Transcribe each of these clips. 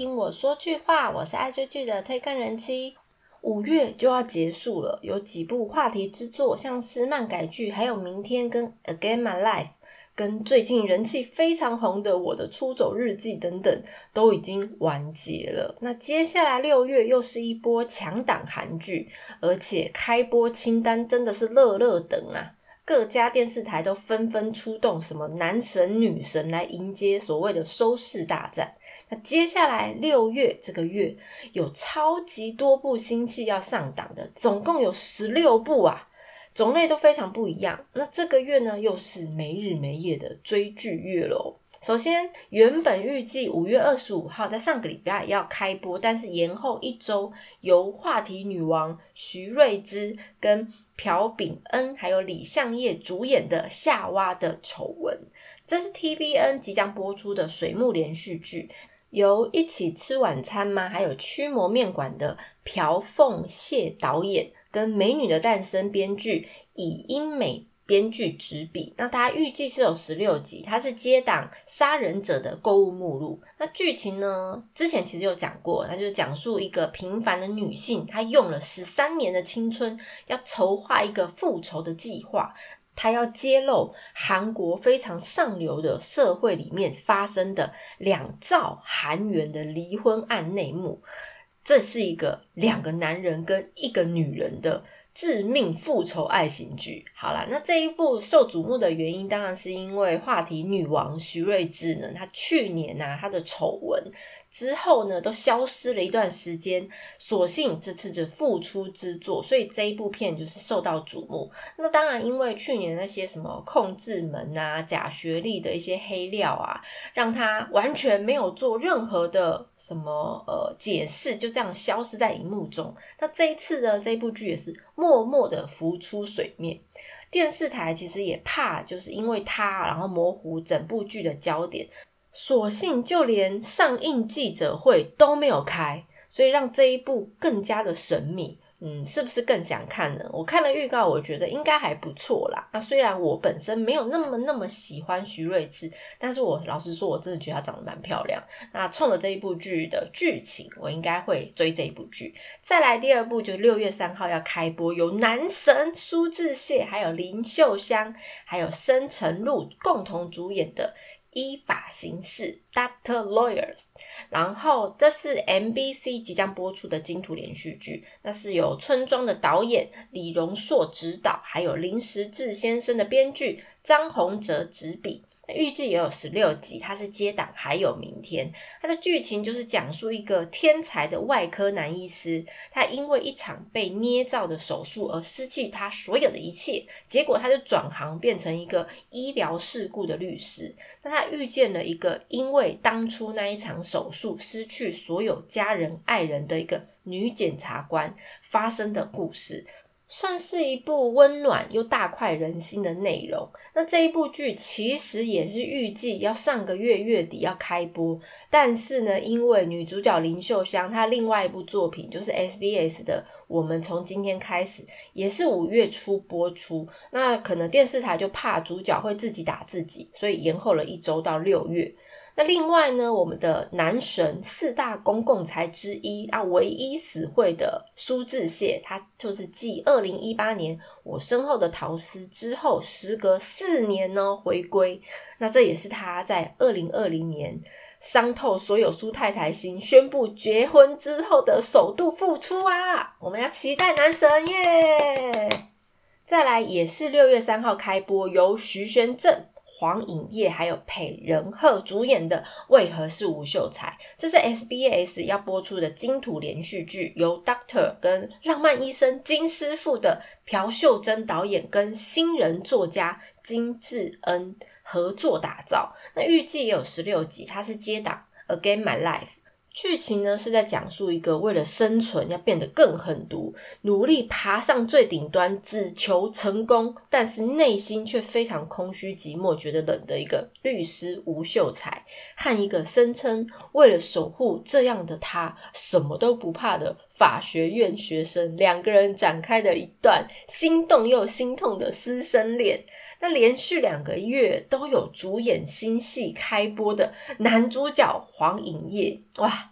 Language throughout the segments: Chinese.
听我说句话，我是爱追剧的推更人妻。五月就要结束了，有几部话题之作，像是漫改剧，还有明天跟《Again My Life》，跟最近人气非常红的《我的出走日记》等等，都已经完结了。那接下来六月又是一波强档韩剧，而且开播清单真的是乐乐等啊！各家电视台都纷纷出动什么男神女神来迎接所谓的收视大战。那接下来六月这个月有超级多部新戏要上档的，总共有十六部啊，种类都非常不一样。那这个月呢，又是没日没夜的追剧月喽。首先，原本预计五月二十五号在上个礼拜要开播，但是延后一周，由话题女王徐瑞芝跟朴炳恩还有李相烨主演的《夏娃的丑闻》，这是 TVN 即将播出的水木连续剧，由一起吃晚餐吗？还有驱魔面馆的朴凤谢导演跟《美女的诞生》编剧以英美。编剧执笔，那它预计是有十六集，它是接档《杀人者》的购物目录。那剧情呢？之前其实有讲过，它就是讲述一个平凡的女性，她用了十三年的青春，要筹划一个复仇的计划。她要揭露韩国非常上流的社会里面发生的两兆韩元的离婚案内幕。这是一个两个男人跟一个女人的。致命复仇爱情剧，好啦，那这一部受瞩目的原因，当然是因为话题女王徐瑞智呢，她去年呐，她的丑闻。之后呢，都消失了一段时间。所幸这次的复出之作，所以这一部片就是受到瞩目。那当然，因为去年那些什么控制门啊、假学历的一些黑料啊，让他完全没有做任何的什么呃解释，就这样消失在荧幕中。那这一次呢，这部剧也是默默的浮出水面。电视台其实也怕，就是因为他，然后模糊整部剧的焦点。所幸就连上映记者会都没有开，所以让这一部更加的神秘。嗯，是不是更想看呢？我看了预告，我觉得应该还不错啦。那虽然我本身没有那么那么喜欢徐睿智，但是我老实说，我真的觉得她长得蛮漂亮。那冲着这一部剧的剧情，我应该会追这一部剧。再来第二部，就六月三号要开播，由男神苏志燮、还有林秀香、还有申成禄共同主演的。依法行事，Doctor Lawyers。然后这是 MBC 即将播出的金土连续剧，那是由村庄的导演李荣硕执导，还有林时志先生的编剧张宏哲执笔。预计也有十六集，它是接档，还有明天。它的剧情就是讲述一个天才的外科男医师，他因为一场被捏造的手术而失去他所有的一切，结果他就转行变成一个医疗事故的律师。那他遇见了一个因为当初那一场手术失去所有家人爱人的一个女检察官发生的故事。算是一部温暖又大快人心的内容。那这一部剧其实也是预计要上个月月底要开播，但是呢，因为女主角林秀香她另外一部作品就是 SBS 的《我们从今天开始》，也是五月初播出，那可能电视台就怕主角会自己打自己，所以延后了一周到六月。那另外呢，我们的男神四大公共财之一啊，唯一死会的苏志燮，他就是继二零一八年我身后的陶斯之后，时隔四年呢回归。那这也是他在二零二零年伤透所有苏太太心，宣布结婚之后的首度复出啊！我们要期待男神耶！再来也是六月三号开播，由徐玄正。黄颖烨还有裴仁赫主演的《为何是吴秀才》，这是 SBS 要播出的金土连续剧，由 Doctor 跟浪漫医生金师傅的朴秀珍导演跟新人作家金智恩合作打造。那预计也有十六集，它是接档《Again My Life》。剧情呢是在讲述一个为了生存要变得更狠毒，努力爬上最顶端，只求成功，但是内心却非常空虚寂寞，觉得冷的一个律师吴秀才，和一个声称为了守护这样的他什么都不怕的法学院学生，两个人展开的一段心动又心痛的师生恋。那连续两个月都有主演新戏开播的男主角黄颖烨，哇，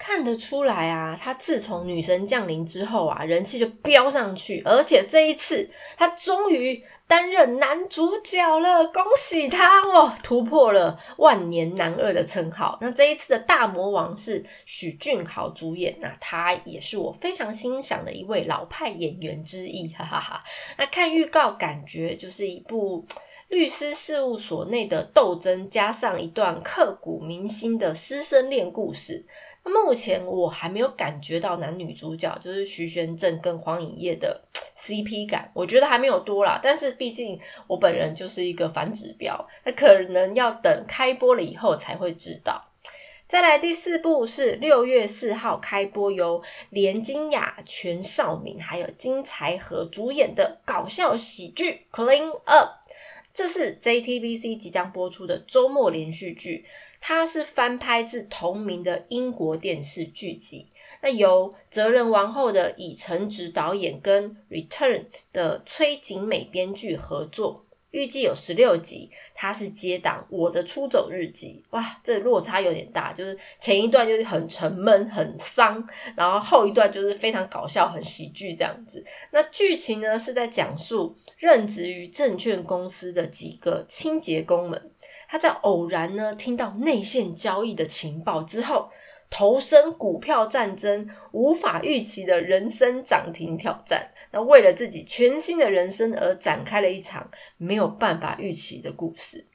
看得出来啊，他自从女神降临之后啊，人气就飙上去，而且这一次他终于担任男主角了，恭喜他哦，突破了万年男二的称号。那这一次的大魔王是许俊豪主演，那他也是我非常欣赏的一位老派演员之一，哈哈哈。那看预告，感觉就是一部律师事务所内的斗争，加上一段刻骨铭心的师生恋故事。目前我还没有感觉到男女主角就是徐玄正跟黄颖烨的 CP 感，我觉得还没有多啦。但是毕竟我本人就是一个反指标，那可能要等开播了以后才会知道。再来第四部是六月四号开播，由连金雅、全少敏还有金财和主演的搞笑喜剧《Clean Up》，这是 JTBC 即将播出的周末连续剧。它是翻拍自同名的英国电视剧集，那由《哲人王后》的以成直导演跟《Return》的崔景美编剧合作，预计有十六集。它是接档《我的出走日记》，哇，这落差有点大，就是前一段就是很沉闷、很丧，然后后一段就是非常搞笑、很喜剧这样子。那剧情呢是在讲述任职于证券公司的几个清洁工们。他在偶然呢听到内线交易的情报之后，投身股票战争，无法预期的人生涨停挑战。那为了自己全新的人生而展开了一场没有办法预期的故事。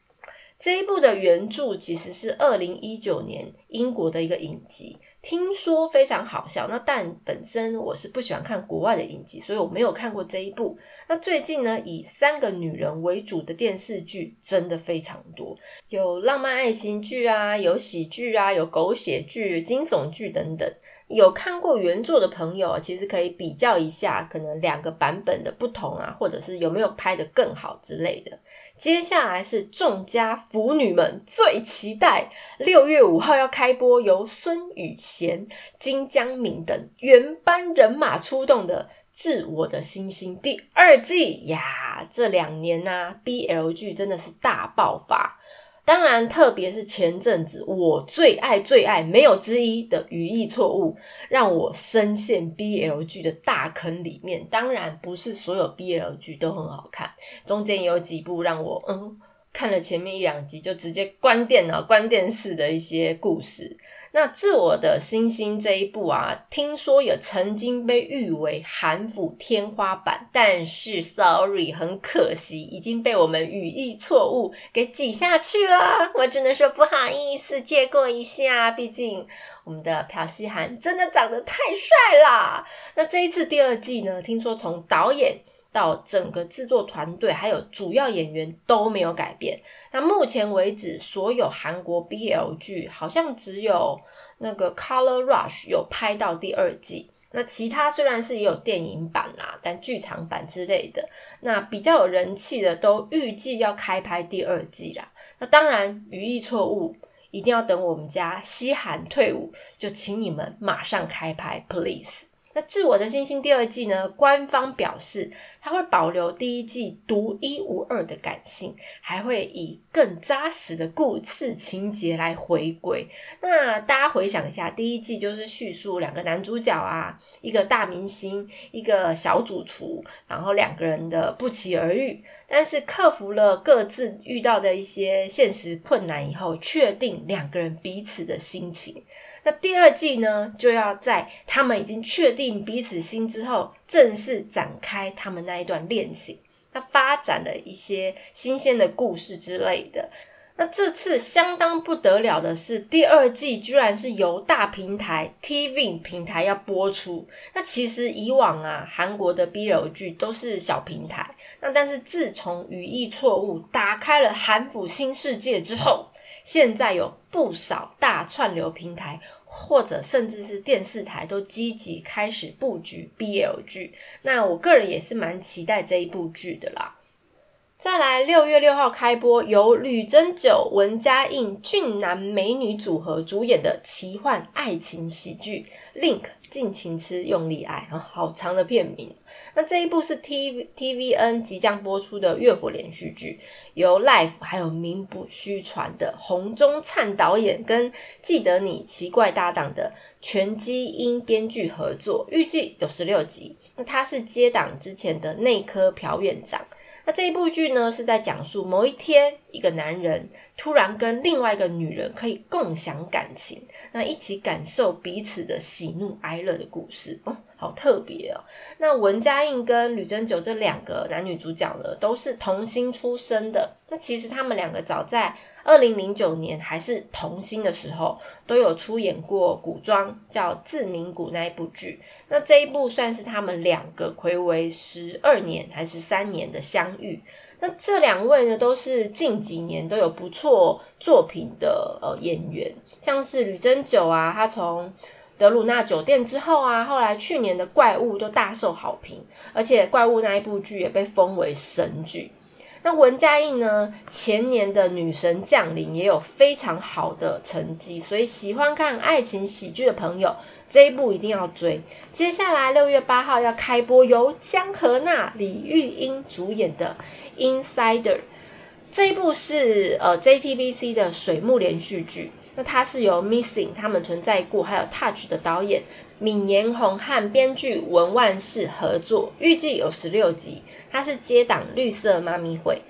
这一部的原著其实是二零一九年英国的一个影集。听说非常好笑，那但本身我是不喜欢看国外的影集，所以我没有看过这一部。那最近呢，以三个女人为主的电视剧真的非常多，有浪漫爱情剧啊，有喜剧啊，有狗血剧、惊悚剧等等。有看过原作的朋友，其实可以比较一下，可能两个版本的不同啊，或者是有没有拍的更好之类的。接下来是众家腐女们最期待，六月五号要开播，由孙宇贤、金江敏等原班人马出动的《致我的星星》第二季呀！这两年呢，BL 剧真的是大爆发。当然，特别是前阵子我最爱最爱没有之一的语义错误，让我深陷 BL 剧的大坑里面。当然，不是所有 BL 剧都很好看，中间有几部让我嗯看了前面一两集就直接关电脑、关电视的一些故事。那自我的星星这一部啊，听说也曾经被誉为韩服天花板，但是 sorry，很可惜已经被我们语义错误给挤下去了。我只能说不好意思，借过一下，毕竟我们的朴熙涵真的长得太帅啦。那这一次第二季呢，听说从导演。到整个制作团队还有主要演员都没有改变。那目前为止，所有韩国 BL 剧好像只有那个《Color Rush》有拍到第二季。那其他虽然是也有电影版啦，但剧场版之类的，那比较有人气的都预计要开拍第二季啦。那当然，语义错误一定要等我们家西韩退伍，就请你们马上开拍，please。那《自我的星星》第二季呢？官方表示，它会保留第一季独一无二的感性，还会以更扎实的故事情节来回归。那大家回想一下，第一季就是叙述两个男主角啊，一个大明星，一个小主厨，然后两个人的不期而遇，但是克服了各自遇到的一些现实困难以后，确定两个人彼此的心情。那第二季呢，就要在他们已经确定彼此心之后，正式展开他们那一段恋情。那发展了一些新鲜的故事之类的。那这次相当不得了的是，第二季居然是由大平台 TV 平台要播出。那其实以往啊，韩国的 BL 剧都是小平台。那但是自从语义错误打开了韩府新世界之后，现在有不少大串流平台。或者甚至是电视台都积极开始布局 BL 剧，那我个人也是蛮期待这一部剧的啦。再来，六月六号开播，由吕珍九、文嘉映俊男美女组合主演的奇幻爱情喜剧《Link》，尽情吃，用力爱啊，好长的片名。那这一部是 T T V N 即将播出的月火连续剧，由 Life 还有名不虚传的洪忠灿导演跟记得你奇怪搭档的全基因编剧合作，预计有十六集。那他是接档之前的内科朴院长。那这一部剧呢，是在讲述某一天，一个男人突然跟另外一个女人可以共享感情，那一起感受彼此的喜怒哀乐的故事哦，好特别哦。那文嘉映跟吕珍九这两个男女主角呢，都是童星出身的。那其实他们两个早在二零零九年还是童星的时候，都有出演过古装叫《自鸣谷》那一部剧。那这一部算是他们两个暌违十二年还是三年的相遇。那这两位呢，都是近几年都有不错作品的呃演员，像是吕珍九啊，他从德鲁纳酒店之后啊，后来去年的怪物都大受好评，而且怪物那一部剧也被封为神剧。那文嘉映呢，前年的女神降临也有非常好的成绩，所以喜欢看爱情喜剧的朋友。这一部一定要追。接下来六月八号要开播，由江河娜、李玉英主演的《Insider》。这一部是呃 JTBC 的水木连续剧。那它是由 Missing 他们存在过，还有 Touch 的导演闵延红和编剧文万世合作，预计有十六集。它是接档绿色妈咪会。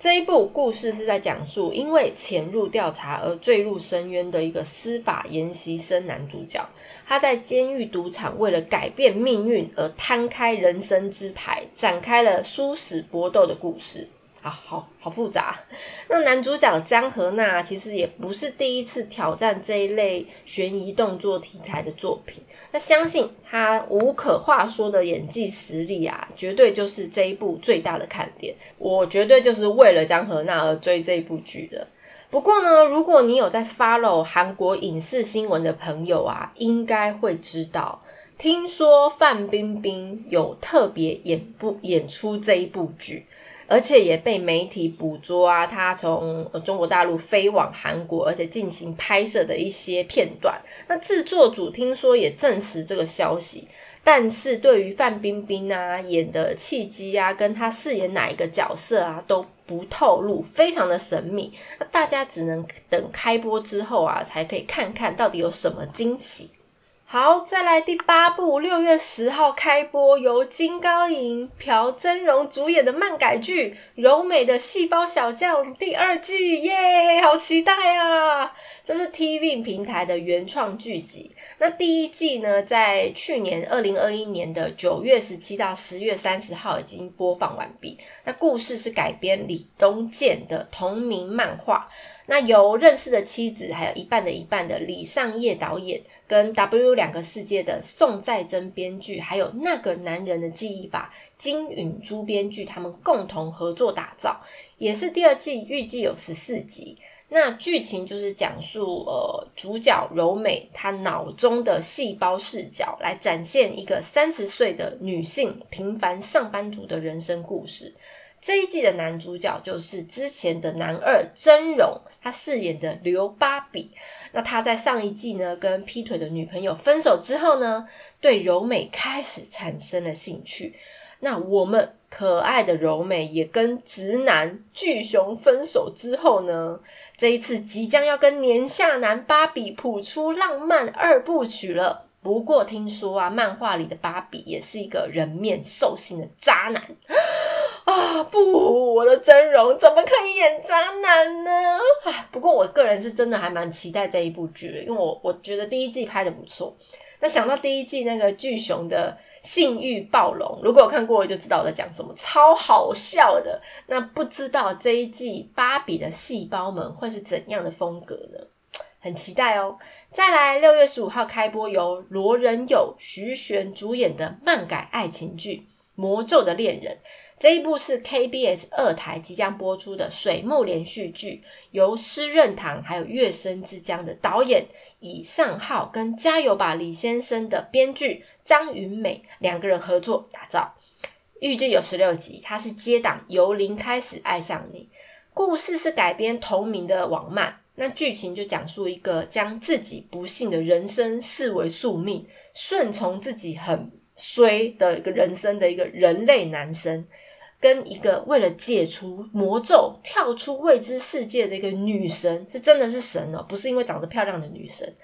这一部故事是在讲述因为潜入调查而坠入深渊的一个司法研习生男主角，他在监狱赌场为了改变命运而摊开人生之牌，展开了殊死搏斗的故事。啊，好好复杂。那男主角江河娜其实也不是第一次挑战这一类悬疑动作题材的作品。那相信他无可话说的演技实力啊，绝对就是这一部最大的看点。我绝对就是为了江河娜而追这一部剧的。不过呢，如果你有在 follow 韩国影视新闻的朋友啊，应该会知道，听说范冰冰有特别演部演出这一部剧。而且也被媒体捕捉啊，他从中国大陆飞往韩国，而且进行拍摄的一些片段。那制作组听说也证实这个消息，但是对于范冰冰啊演的契机啊，跟她饰演哪一个角色啊都不透露，非常的神秘。那大家只能等开播之后啊，才可以看看到底有什么惊喜。好，再来第八部，六月十号开播，由金高银、朴真荣主演的漫改剧《柔美的细胞小将》第二季，耶，好期待啊！这是 TV 平台的原创剧集。那第一季呢，在去年二零二一年的九月十七到十月三十号已经播放完毕。那故事是改编李东健的同名漫画。那由认识的妻子，还有一半的一半的李尚业导演，跟 W 两个世界的宋在珍编剧，还有那个男人的记忆法金允珠编剧，他们共同合作打造，也是第二季，预计有十四集。那剧情就是讲述呃主角柔美她脑中的细胞视角，来展现一个三十岁的女性平凡上班族的人生故事。这一季的男主角就是之前的男二真荣，他饰演的刘芭比。那他在上一季呢，跟劈腿的女朋友分手之后呢，对柔美开始产生了兴趣。那我们可爱的柔美也跟直男巨熊分手之后呢，这一次即将要跟年下男芭比谱出浪漫二部曲了。不过听说啊，漫画里的芭比也是一个人面兽心的渣男。啊不，我的真容怎么可以演渣男呢？啊，不过我个人是真的还蛮期待这一部剧的，因为我我觉得第一季拍的不错。那想到第一季那个巨熊的性欲暴龙，如果有看过就知道我在讲什么，超好笑的。那不知道这一季芭比的细胞们会是怎样的风格呢？很期待哦。再来，六月十五号开播，由罗仁友、徐玄主演的漫改爱情剧《魔咒的恋人》。这一部是 KBS 二台即将播出的水木连续剧，由施润堂还有月升之江的导演以上浩跟加油吧李先生的编剧张云美两个人合作打造，预计有十六集。它是接档由零开始爱上你，故事是改编同名的网漫。那剧情就讲述一个将自己不幸的人生视为宿命，顺从自己很衰的一个人生的一个人类男生。跟一个为了解除魔咒跳出未知世界的一个女神，是真的是神哦，不是因为长得漂亮的女神。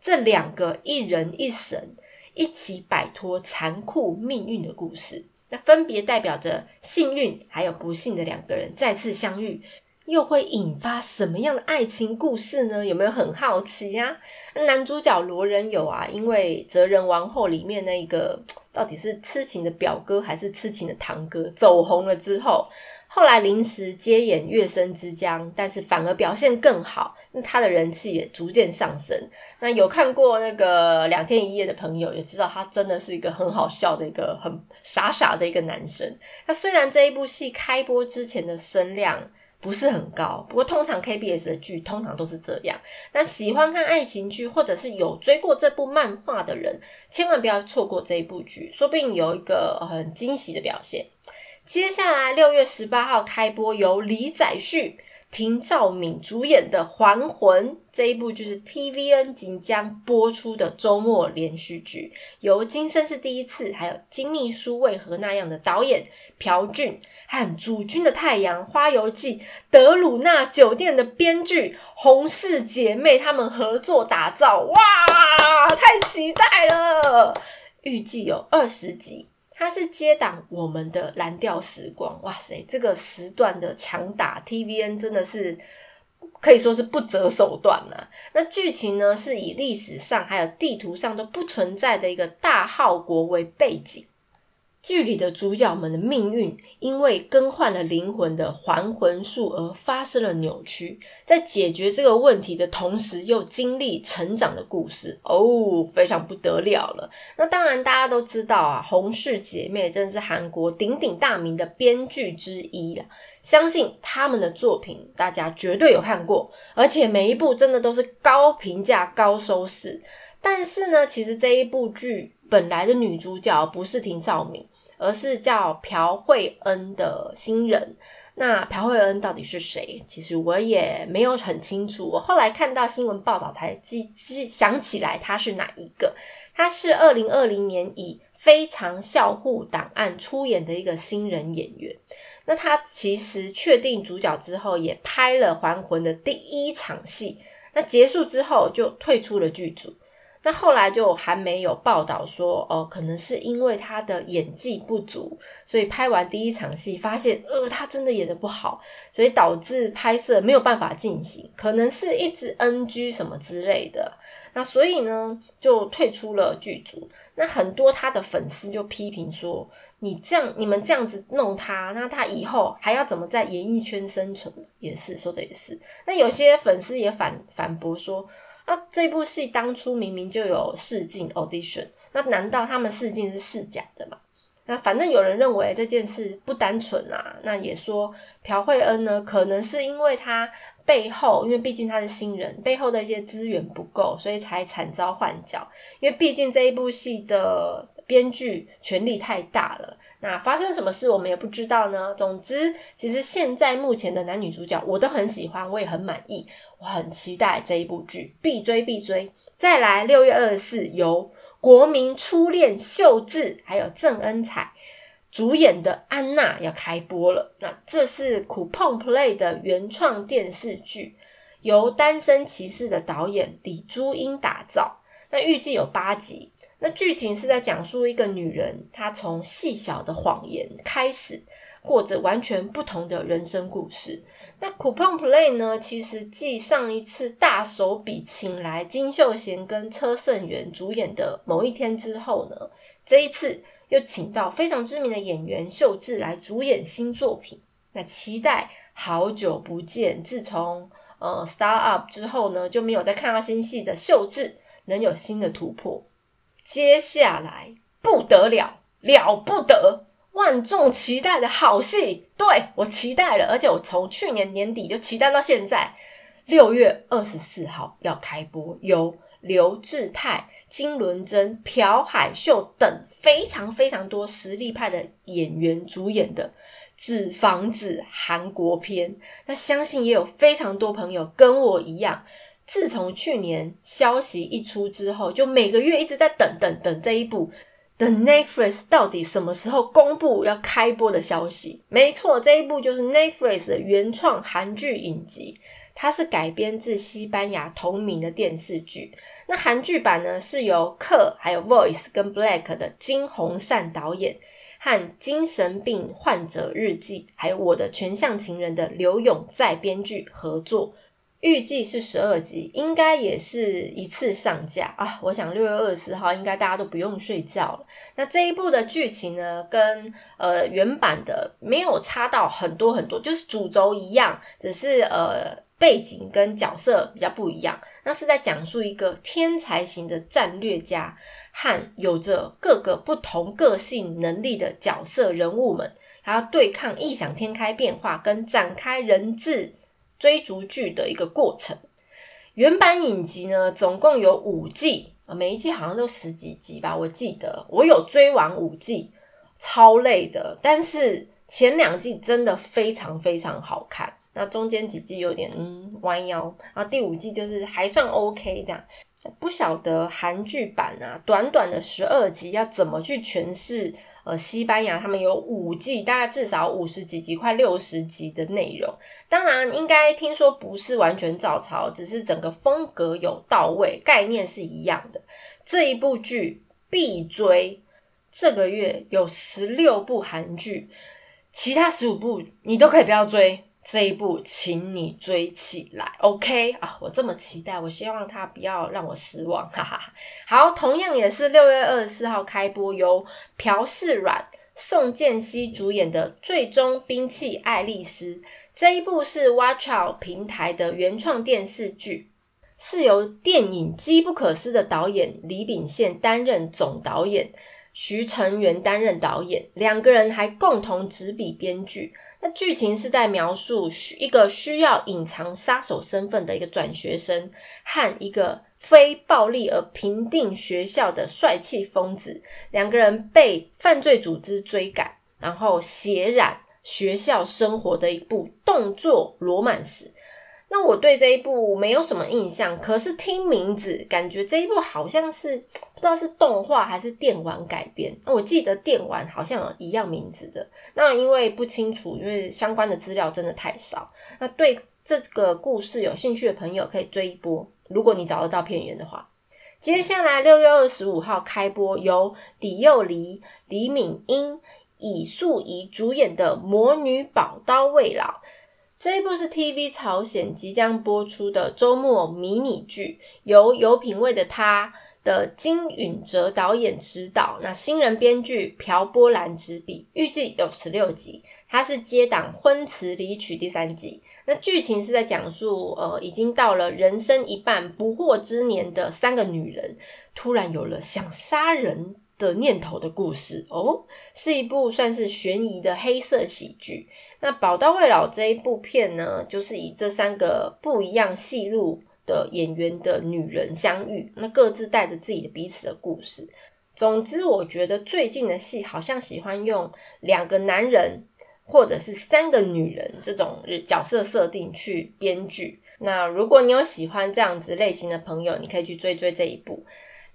这两个一人一神一起摆脱残酷命运的故事。那分别代表着幸运还有不幸的两个人再次相遇，又会引发什么样的爱情故事呢？有没有很好奇呀？男主角罗仁友啊，因为《哲人王后》里面那一个到底是痴情的表哥还是痴情的堂哥走红了之后。后来临时接演《月升之江》，但是反而表现更好，那他的人气也逐渐上升。那有看过那个《两天一夜》的朋友也知道，他真的是一个很好笑的一个很傻傻的一个男生。那虽然这一部戏开播之前的声量不是很高，不过通常 KBS 的剧通常都是这样。那喜欢看爱情剧或者是有追过这部漫画的人，千万不要错过这一部剧，说不定有一个很惊喜的表现。接下来六月十八号开播，由李载旭、廷兆敏主演的《还魂》这一部就是 TVN 即将播出的周末连续剧，由《今生是第一次》还有《金秘书为何那样的》导演朴俊和主君的太阳《花游记》德鲁纳酒店的编剧洪氏姐妹他们合作打造，哇，太期待了！预计有二十集。它是接档我们的蓝调时光，哇塞，这个时段的强打 TVN 真的是可以说是不择手段了。那剧情呢，是以历史上还有地图上都不存在的一个大号国为背景。剧里的主角们的命运，因为更换了灵魂的还魂术而发生了扭曲。在解决这个问题的同时，又经历成长的故事，哦，非常不得了了。那当然，大家都知道啊，洪氏姐妹真的是韩国鼎鼎大名的编剧之一了。相信他们的作品，大家绝对有看过，而且每一部真的都是高评价、高收视。但是呢，其实这一部剧本来的女主角不是廷兆敏。而是叫朴惠恩的新人。那朴惠恩到底是谁？其实我也没有很清楚。我后来看到新闻报道才记记想起来他是哪一个。他是二零二零年以《非常校护档案》出演的一个新人演员。那他其实确定主角之后，也拍了《还魂》的第一场戏。那结束之后就退出了剧组。那后来就还没有报道说，哦，可能是因为他的演技不足，所以拍完第一场戏发现，呃，他真的演的不好，所以导致拍摄没有办法进行，可能是一直 NG 什么之类的。那所以呢，就退出了剧组。那很多他的粉丝就批评说，你这样，你们这样子弄他，那他以后还要怎么在演艺圈生存？也是说的也是。那有些粉丝也反反驳说。那这部戏当初明明就有试镜 audition，那难道他们试镜是试假的吗？那反正有人认为这件事不单纯啊，那也说朴惠恩呢，可能是因为他背后，因为毕竟他是新人，背后的一些资源不够，所以才惨遭换角。因为毕竟这一部戏的编剧权力太大了。那发生什么事我们也不知道呢。总之，其实现在目前的男女主角我都很喜欢，我也很满意，我很期待这一部剧，必追必追。再来，六月二十四由国民初恋秀智还有郑恩彩主演的《安娜》要开播了。那这是苦碰 Play 的原创电视剧，由单身骑士的导演李珠英打造。那预计有八集。那剧情是在讲述一个女人，她从细小的谎言开始，过着完全不同的人生故事。那《Coupon Play》呢？其实继上一次大手笔请来金秀贤跟车胜元主演的某一天之后呢，这一次又请到非常知名的演员秀智来主演新作品。那期待好久不见，自从呃《Star Up》之后呢，就没有再看到新戏的秀智能有新的突破。接下来不得了，了不得，万众期待的好戏，对我期待了，而且我从去年年底就期待到现在，六月二十四号要开播，由刘志泰、金伦珍、朴海秀等非常非常多实力派的演员主演的《纸房子》韩国片。那相信也有非常多朋友跟我一样。自从去年消息一出之后，就每个月一直在等等等这一部，等 Netflix 到底什么时候公布要开播的消息？没错，这一部就是 Netflix 的原创韩剧影集《它是改编自西班牙同名的电视剧。那韩剧版呢，是由克、还有 Voice 跟 Black 的金宏善导演，和精神病患者日记，还有我的全相情人的刘勇在编剧合作。预计是十二集，应该也是一次上架啊！我想六月二十四号应该大家都不用睡觉了。那这一部的剧情呢，跟呃原版的没有差到很多很多，就是主轴一样，只是呃背景跟角色比较不一样。那是在讲述一个天才型的战略家和有着各个不同个性能力的角色人物们，还要对抗异想天开变化，跟展开人质。追逐剧的一个过程，原版影集呢，总共有五季啊，每一季好像都十几集吧，我记得。我有追完五季，超累的，但是前两季真的非常非常好看，那中间几季有点嗯弯腰，然后第五季就是还算 OK 这样，不晓得韩剧版啊，短短的十二集要怎么去诠释。呃，西班牙他们有五季，大概至少五十几集，快六十集的内容。当然，应该听说不是完全照抄，只是整个风格有到位，概念是一样的。这一部剧必追，这个月有十六部韩剧，其他十五部你都可以不要追。这一部，请你追起来，OK 啊！我这么期待，我希望他不要让我失望，哈哈。好，同样也是六月二十四号开播，由朴世软、宋建熙主演的《最终兵器爱丽丝》这一部是 Watch Out 平台的原创电视剧，是由电影《机不可失》的导演李秉宪担任总导演，徐成元担任导演，两个人还共同执笔编剧。那剧情是在描述一个需要隐藏杀手身份的一个转学生和一个非暴力而平定学校的帅气疯子，两个人被犯罪组织追赶，然后血染学校生活的一部动作罗曼史。那我对这一部没有什么印象，可是听名字感觉这一部好像是不知道是动画还是电玩改编。我记得电玩好像有一样名字的，那因为不清楚，因为相关的资料真的太少。那对这个故事有兴趣的朋友可以追一波，如果你找得到片源的话。接下来六月二十五号开播，由李幼梨、李敏英、以素怡主演的《魔女宝刀未老》。这一部是 TV 朝鲜即将播出的周末迷你剧，由有品味的他的金允哲导演执导，那新人编剧朴波兰执笔，预计有十六集。它是接档《婚词离曲》第三集，那剧情是在讲述，呃，已经到了人生一半不惑之年的三个女人，突然有了想杀人。的念头的故事哦，是一部算是悬疑的黑色喜剧。那《宝刀未老》这一部片呢，就是以这三个不一样戏路的演员的女人相遇，那各自带着自己的彼此的故事。总之，我觉得最近的戏好像喜欢用两个男人或者是三个女人这种角色设定去编剧。那如果你有喜欢这样子类型的朋友，你可以去追追这一部。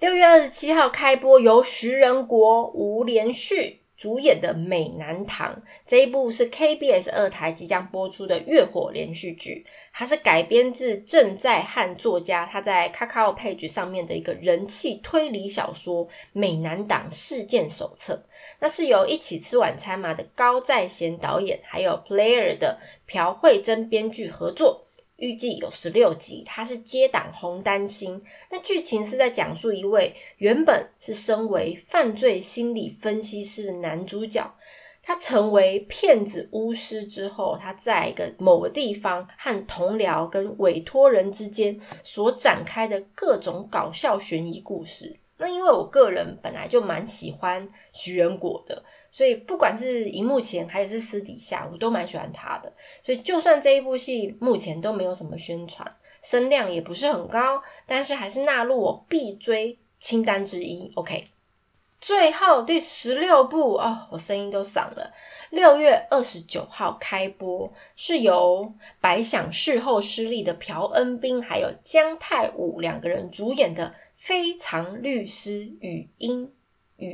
六月二十七号开播，由徐仁国、吴连旭主演的《美男堂》这一部是 KBS 二台即将播出的月火连续剧，它是改编自正在汉作家他在 Kakao Page 上面的一个人气推理小说《美男党事件手册》。那是由一起吃晚餐嘛的高在贤导演，还有 Player 的朴慧珍编剧合作。预计有十六集，它是接档红丹心。那剧情是在讲述一位原本是身为犯罪心理分析师的男主角，他成为骗子巫师之后，他在一个某个地方和同僚跟委托人之间所展开的各种搞笑悬疑故事。那因为我个人本来就蛮喜欢徐仁果的。所以不管是荧幕前还是私底下，我都蛮喜欢他的。所以就算这一部戏目前都没有什么宣传，声量也不是很高，但是还是纳入我必追清单之一。OK，最后第十六部哦，我声音都嗓了。六月二十九号开播，是由白想事后失利的朴恩斌还有姜泰武两个人主演的《非常律师语音语》。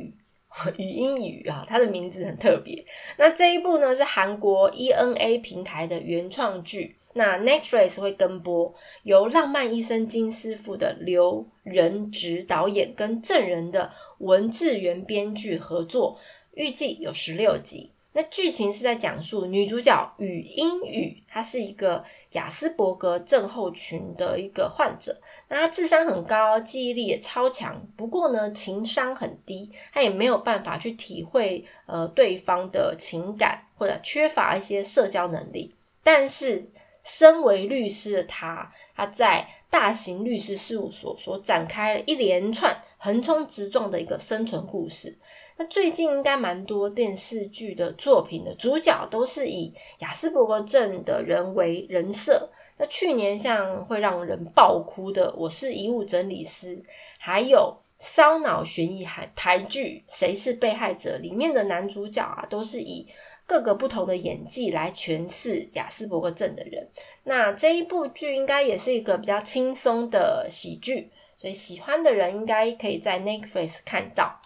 语音语啊，它的名字很特别。那这一部呢是韩国 E N A 平台的原创剧，那 Netflix 会跟播，由浪漫医生金师傅的刘仁植导演跟证人的文志源编剧合作，预计有十六集。那剧情是在讲述女主角语英语，她是一个雅斯伯格症候群的一个患者。那他智商很高，记忆力也超强，不过呢，情商很低，他也没有办法去体会呃对方的情感，或者缺乏一些社交能力。但是，身为律师的他，他在大型律师事务所所展开了一连串横冲直撞的一个生存故事。那最近应该蛮多电视剧的作品的主角都是以雅斯伯格症的人为人设。那去年像会让人爆哭的《我是遗物整理师》，还有烧脑悬疑台台剧《谁是被害者》里面的男主角啊，都是以各个不同的演技来诠释雅斯伯格症的人。那这一部剧应该也是一个比较轻松的喜剧，所以喜欢的人应该可以在 Netflix 看到。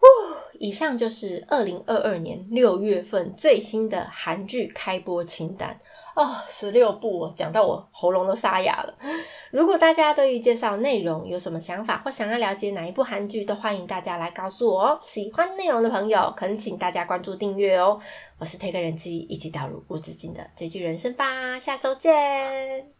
哦以上就是二零二二年六月份最新的韩剧开播清单哦，十六部讲到我喉咙都沙哑了。如果大家对于介绍内容有什么想法，或想要了解哪一部韩剧，都欢迎大家来告诉我哦。喜欢内容的朋友，恳请大家关注订阅哦。我是 Take 人机，一起导入无止境的追剧人生吧。下周见。